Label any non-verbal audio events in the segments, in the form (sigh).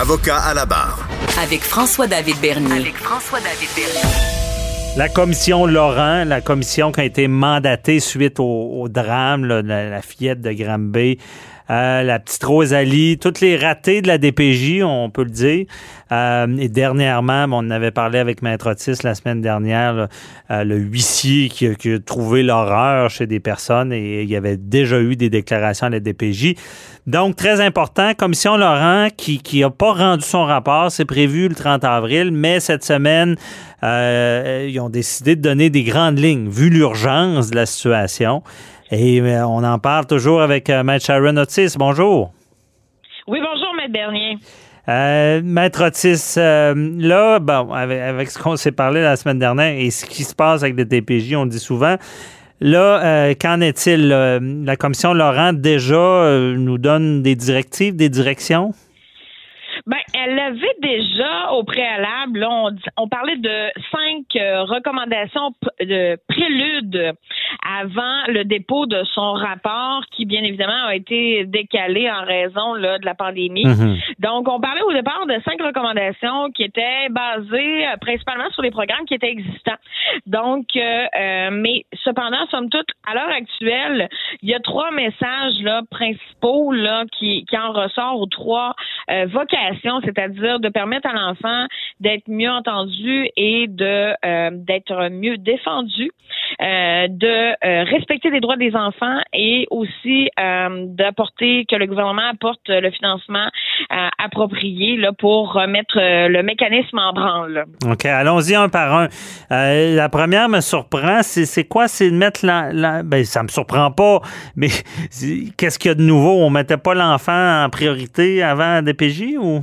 Avocat à la barre. Avec François-David Bernier. Avec François-David Bernier. La commission Laurent, la commission qui a été mandatée suite au, au drame, là, la, la, fillette de Granby, euh, la petite Rosalie, toutes les ratés de la DPJ, on peut le dire. Euh, et dernièrement, on en avait parlé avec Maître Otis la semaine dernière, euh, le huissier qui a, trouvé l'horreur chez des personnes et il y avait déjà eu des déclarations à la DPJ. Donc, très important, Commission Laurent qui n'a pas rendu son rapport, c'est prévu le 30 avril, mais cette semaine, ils ont décidé de donner des grandes lignes, vu l'urgence de la situation. Et euh, on en parle toujours avec euh, Maître Sharon Otis. Bonjour. Oui, bonjour, Maître Bernier. Euh, Maître Otis, euh, là, bon, avec, avec ce qu'on s'est parlé la semaine dernière et ce qui se passe avec les DPJ, on dit souvent, là, euh, qu'en est-il? La commission Laurent déjà euh, nous donne des directives, des directions? Ben, elle avait déjà au préalable, là, on, on parlait de cinq euh, recommandations de prélude avant le dépôt de son rapport qui, bien évidemment, a été décalé en raison là, de la pandémie. Mhm. Donc, on parlait au départ de cinq recommandations qui étaient basées euh, principalement sur les programmes qui étaient existants. Donc, euh, euh, mais cependant, somme toute, à l'heure actuelle, il y a trois messages là, principaux là, qui, qui en ressortent aux trois euh, vocations, c'est-à-dire de permettre à l'enfant d'être mieux entendu et de euh, d'être mieux défendu, euh, de euh, respecter les droits des enfants et aussi euh, d'apporter que le gouvernement apporte le financement euh, approprié là, pour remettre le mécanisme en branle. OK, allons-y un par un. La première me surprend, c'est, quoi? C'est de mettre la, la- Ben, ça me surprend pas, mais (laughs) qu'est-ce qu'il y a de nouveau? On mettait pas l'enfant en priorité avant la DPJ ou?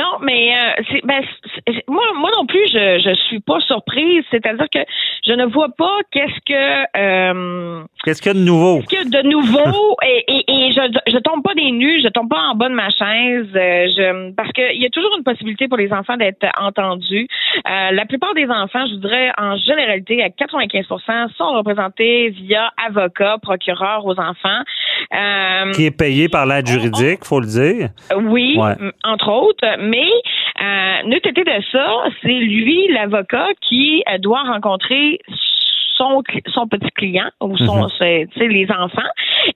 Non, mais euh, c'est, ben, c'est- moi, moi non plus, je je suis pas surprise. C'est-à-dire que je ne vois pas qu'est-ce que euh, Qu'est-ce qu'il y a de nouveau? qu'est-ce que de nouveau? (laughs) Et, et, et je je tombe pas des nues, je tombe pas en bas de ma chaise. euh, je parce qu'il y a toujours une possibilité pour les enfants d'être entendus. Euh, la plupart des enfants, je dirais en généralité à 95% sont représentés via avocat, procureur aux enfants. Euh, Qui est payé par l'aide juridique, faut le dire. oui, Ouais. entre autres, mais euh, n'eût été de ça, c'est lui, l'avocat, qui euh, doit rencontrer son, son petit client ou son, sais, les enfants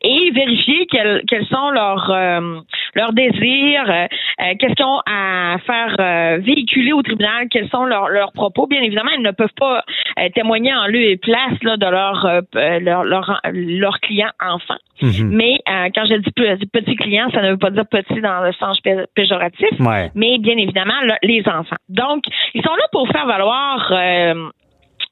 et vérifier quels, quels sont leurs euh, leurs désirs, euh, euh, qu'est-ce qu'ils ont à faire euh, véhiculer au tribunal, quels sont leurs, leurs propos. Bien évidemment, ils ne peuvent pas euh, témoigner en lieu et place là, de leur, euh, p- leur, leur, leur client enfant. Mhm. Mais euh, quand je dis pe- petit client, ça ne veut pas dire petit dans le sens pé- péjoratif, Ouais. mais bien évidemment le- les enfants. Donc, ils sont là pour faire valoir euh,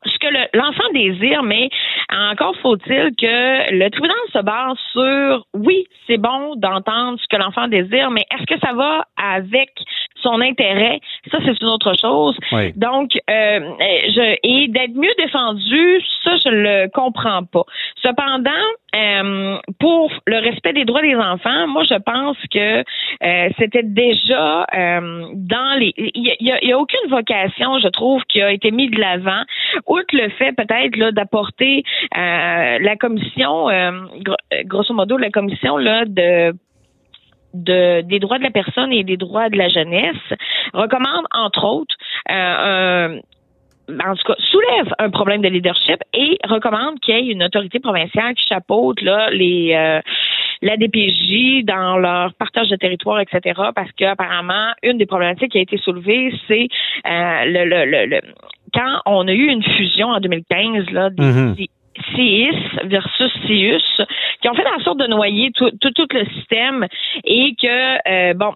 ce que le- l'enfant désire, mais encore faut-il que le tribunal se base sur oui, c'est bon d'entendre ce que l'enfant désire, mais est-ce que ça va avec son intérêt? Ça, c'est une autre chose. Oui. Donc, euh, je, et d'être mieux défendu, ça, je le comprends pas. Cependant, euh, pour le respect des droits des enfants, moi, je pense que euh, c'était déjà euh, dans les. Il y a, il y a- il y a aucune vocation, je trouve, qui a été mise de l'avant, outre le fait peut-être là d'apporter euh, la commission, euh, gro- grosso modo, la commission là de de, des droits de la personne et des droits de la jeunesse recommande, entre autres, euh, un- en tout cas, soulève un problème de leadership et recommande qu'il y ait une autorité provinciale qui chapeaute là, les euh, la DPJ dans leur partage de territoire, etc. Parce qu'apparemment, une des problématiques qui a été soulevée, c'est euh, le, le, le, le- quand on a eu une fusion en 2015 là, des Mhm. CIS versus CIUS, qui ont fait en sorte de noyer tout, tout, tout le système et que, euh, bon,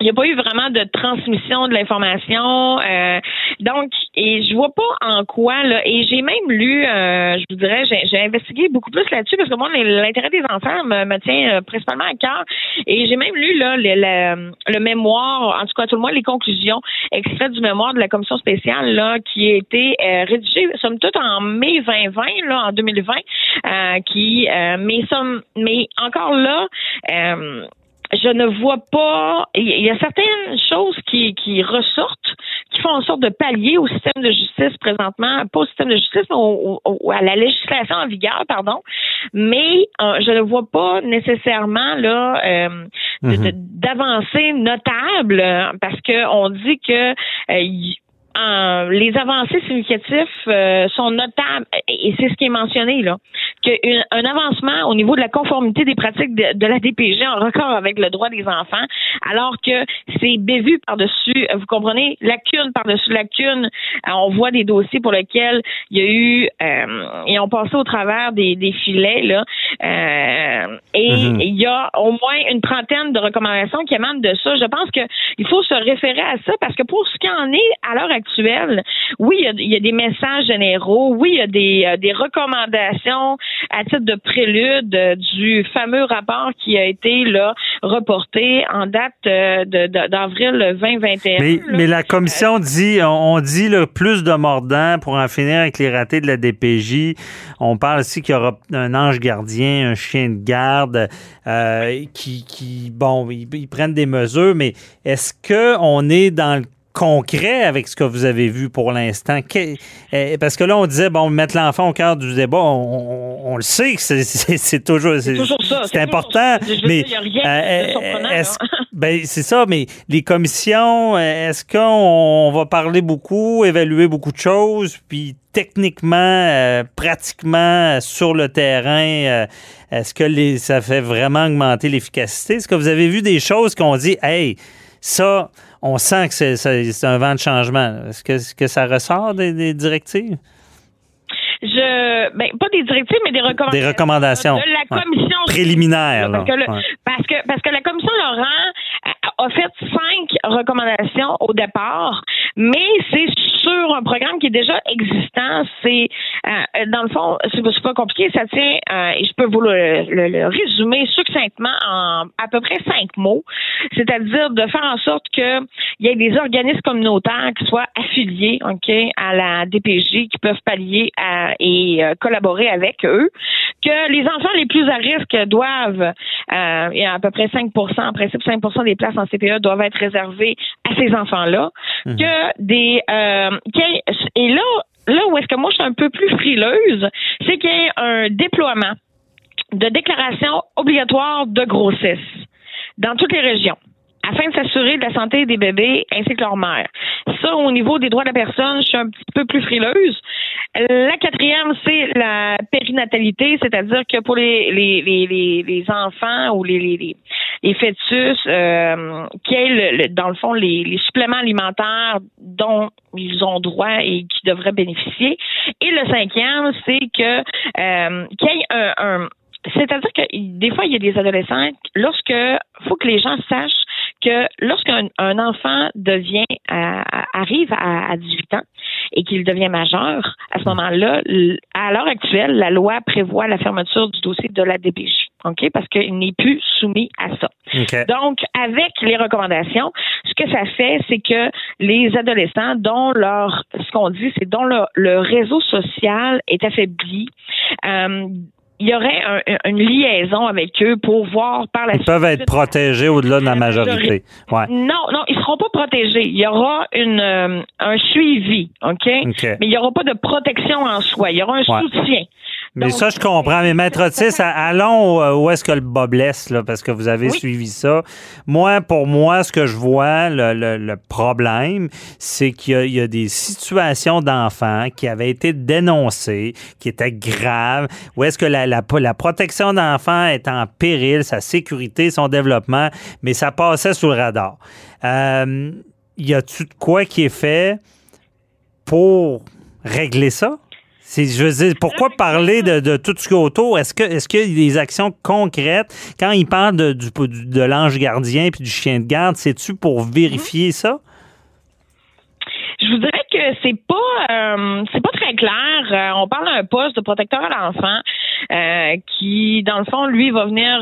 il n'y a pas eu vraiment de transmission de l'information. Euh, donc, et je vois pas en quoi, là, et j'ai même lu, euh, je vous dirais, j'ai investigué beaucoup plus là-dessus parce que moi, l'intérêt des enfants me, tient euh, principalement à cœur. Et j'ai même lu là, le, le, mémoire, en tout cas tout le moins les conclusions extraites du mémoire de la commission spéciale là, qui a été rédigé, somme toute, en mai 2020, là, en 2020, qui, mais, somme, mais encore là, je ne vois pas. Il y a certaines choses qui, qui ressortent, qui font en sorte de pallier au système de justice présentement, pas au système de justice, mais à la législation en vigueur, pardon. Mais euh, je ne vois pas nécessairement là euh, mhm. d'avancée notable parce que on dit que euh, les avancées significatives euh, sont notables et c'est ce qui est mentionné là qu'un avancement au niveau de la conformité des pratiques de, la DPG en record avec le droit des enfants alors que c'est bévu par-dessus vous comprenez lacune par-dessus lacune euh, on voit des dossiers pour lesquels il y a eu euh, et on passé au travers des, des filets là. Et mm-hmm. il y a au moins une trentaine de recommandations qui émanent de ça. Je pense que il faut se référer à ça parce que pour ce qui en est à l'heure actuelle oui, il y, a, des messages généraux, oui, il y a des, euh, des recommandations à titre de prélude euh, du fameux rapport qui a été là reporté en date euh, d'avril 2021. Mais, mais, la commission dit, on dit le plus de mordants pour en finir avec les ratés de la DPJ. On parle aussi qu'il y aura un ange gardien, un chien de garde qui, qui, bon, ils, ils, prennent des mesures, mais est-ce qu'on est dans le concret avec ce que vous avez vu pour l'instant? Eh, parce que là, on disait, bon, mettre l'enfant au cœur du débat, on, le sait que c'est (laughs) toujours, c'est important. mais (laughs) ben, c'est ça, mais les commissions, est-ce qu'on va parler beaucoup, évaluer beaucoup de choses, puis techniquement, euh, pratiquement sur le terrain, euh, est-ce que les, ça fait vraiment augmenter l'efficacité? Est-ce que vous avez vu des choses qu'on dit, hey, ça, on sent que c'est un vent de changement. Est-ce que, que, ça ressort des, directives? Je, ben, pas des directives, mais des recommandations. Des recommandations. De la commission. Préliminaire. Parce, que parce, que, la commission Laurent a fait cinq recommandations au départ, mais c'est sur un programme qui est déjà existant. C'est euh, dans le fond, c'est pas compliqué. Ça tient, euh, et je peux vous le, résumer succinctement en à peu près cinq mots. C'est-à-dire de faire en sorte que il y ait des organismes communautaires qui soient affiliés, ok, à la DPJ, qui peuvent pallier et euh, collaborer avec eux. Que les enfants les plus à risque doivent, il y a à peu près 5% en principe 5% des places en CPE doivent être réservées à ces enfants-là. Mhm. Que des et là, là où est-ce que moi je suis un peu plus frileuse, c'est qu'il y ait un déploiement de déclaration obligatoire de grossesse dans toutes les régions afin de s'assurer de la santé des bébés ainsi que leur mère. Ça, au niveau des droits de la personne, je suis un petit peu plus frileuse. La quatrième, c'est la périnatalité, c'est-à-dire que pour les, les, les, les enfants ou les, les, les fœtus euh, qui aient, dans le fond, les, les suppléments alimentaires dont ils ont droit et qui devraient bénéficier. Et le cinquième, c'est que euh, qu'il y ait un, un c'est-à-dire que des fois, il y a des adolescents, lorsque faut que les gens sachent que lorsqu'un un enfant devient euh, arrive à, à, 18 ans et qu'il devient majeur, à ce moment-là, à l'heure actuelle, la loi prévoit la fermeture du dossier de la DPJ. OK? Parce qu'il n'est plus soumis à ça. Donc, avec les recommandations, ce que ça fait, c'est que les adolescents dont leur, ce qu'on dit, c'est dont le, réseau social est affaibli, euh, il y aurait une liaison avec eux pour voir par la suite. Ils peuvent être protégés au-delà de la majorité. Ouais. Non, non, ils seront pas protégés. Il y aura une, euh, un suivi, OK? Mais il n'y aura pas de protection en soi. Il y aura un soutien. Mais ça, je comprends. Mais Maître Otis, (laughs) allons euh, où est-ce que le bas blesse, là, parce que vous avez suivi ça. Moi, pour moi, ce que je vois, le, problème, c'est qu'il y, a des situations d'enfants qui avaient été dénoncées, qui étaient graves, où est-ce que la, la, protection d'enfants est en péril, sa sécurité, son développement, mais ça passait sous le radar. Euh, y a-tu de quoi qui est fait pour régler ça? Je veux dire, pourquoi parler de, de tout ce qui est autour? Est-ce que est-ce qu'il y a des actions concrètes? Quand il parle de, du, de l'ange gardien puis du chien de garde, c'est-tu pour vérifier ça? Je vous dirais que c'est pas euh, c'est pas clair. Euh, on parle d'un poste de protecteur à l'enfant euh, qui, dans le fond, lui, va venir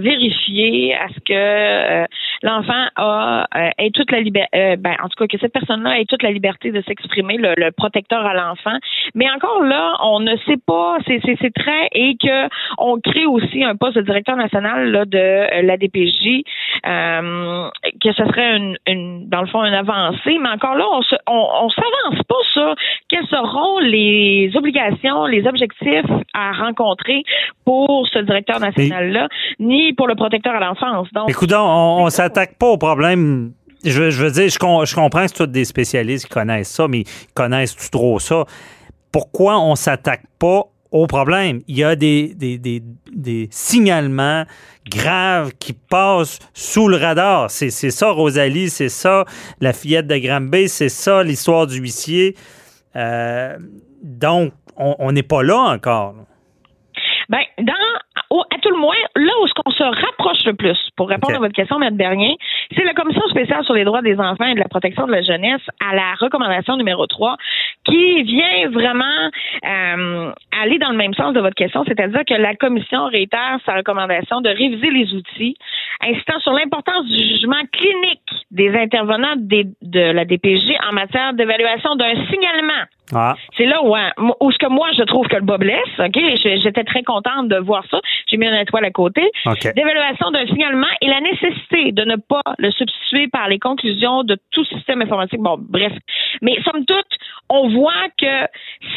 vérifier à ce que l'enfant a ait toute la liberté ben, en tout cas que cette personne-là ait toute la liberté de s'exprimer, le, protecteur à l'enfant. Mais encore là, on ne sait pas, c'est, c'est, très et que on crée aussi un poste de directeur national là, de la DPJ, que ce serait une, une, dans le fond une avancée. Mais encore là, on s'avance pas sur quelles seront les obligations, les objectifs à rencontrer pour ce directeur national-là, ni pour le protecteur à l'enfance. Donc, Écoute, on, on s'attaque pas au problème je, veux dire, je, comprends que c'est tous des spécialistes qui connaissent ça, mais connaissent-tu trop ça? Pourquoi on s'attaque pas au problème? Il y a des, des, des, des signalements graves qui passent sous le radar. C'est ça, Rosalie, c'est ça, la fillette de Granby, c'est ça, l'histoire du huissier. Euh, donc, on n'est pas là encore. Ben, dans, à tout le moins, là où on se rapproche le plus, pour répondre à votre question, M. Bernier, c'est la Commission spéciale sur les droits des enfants et de la protection de la jeunesse à la recommandation numéro 3 qui vient vraiment euh, aller dans le même sens de votre question, c'est-à-dire que la Commission réitère sa recommandation de réviser les outils insistant sur l'importance du jugement clinique des intervenants de la DPJ en matière d'évaluation d'un signalement ah. C'est là où, hein, où ce que moi je trouve que le bas blesse, ok? J'étais très contente de voir ça. J'ai mis un étoile à côté. D'évaluation d'un signalement et la nécessité de ne pas le substituer par les conclusions de tout système informatique. Bon, bref. Mais somme toute, on voit que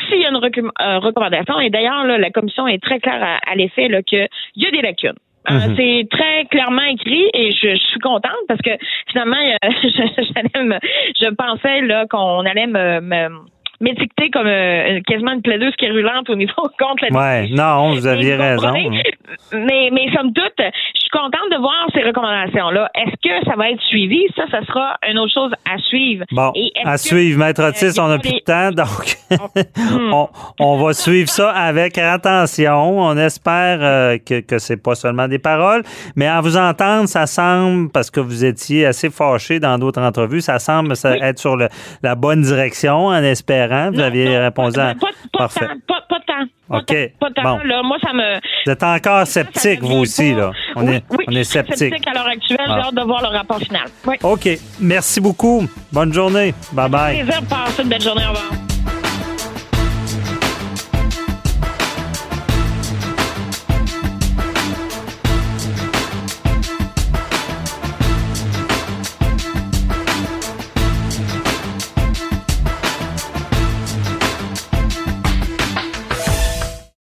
s'il y a une euh, recommandation, et d'ailleurs la commission est très claire à, l'effet qu'il y a des lacunes. Euh, mhm. C'est très clairement écrit et je, suis contente parce que finalement, (laughs) je, je pensais là qu'on allait me m'étiqueter comme euh, quasiment une plaideuse quérulente au niveau (laughs) contre la Ouais, non, vous aviez raison. Hein. Mais, mais somme toute, je suis contente de voir ces recommandations-là. Est-ce que ça va être suivi? Ça, ça sera une autre chose à suivre. Bon, à suivre. Maître euh, Otis, on n'a plus de temps, donc (laughs) (laughs) on, on, va suivre ça avec attention. On espère euh, que, que c'est pas seulement des paroles, mais à vous entendre, ça semble, parce que vous étiez assez fâché dans d'autres entrevues, ça semble être sur le, la bonne direction, en espérant vous aviez répondu à. Pas, Parfait. Pas, pas, tant. OK. Pas, tant, là. Moi, ça me. Vous êtes encore sceptique, vous aussi, là. On est, oui, on est sceptique. sceptique à l'heure actuelle. J'ai hâte de voir le rapport final. Oui. OK. Merci beaucoup. Bonne journée. Bye bye. plaisir de passer une belle journée. Au revoir.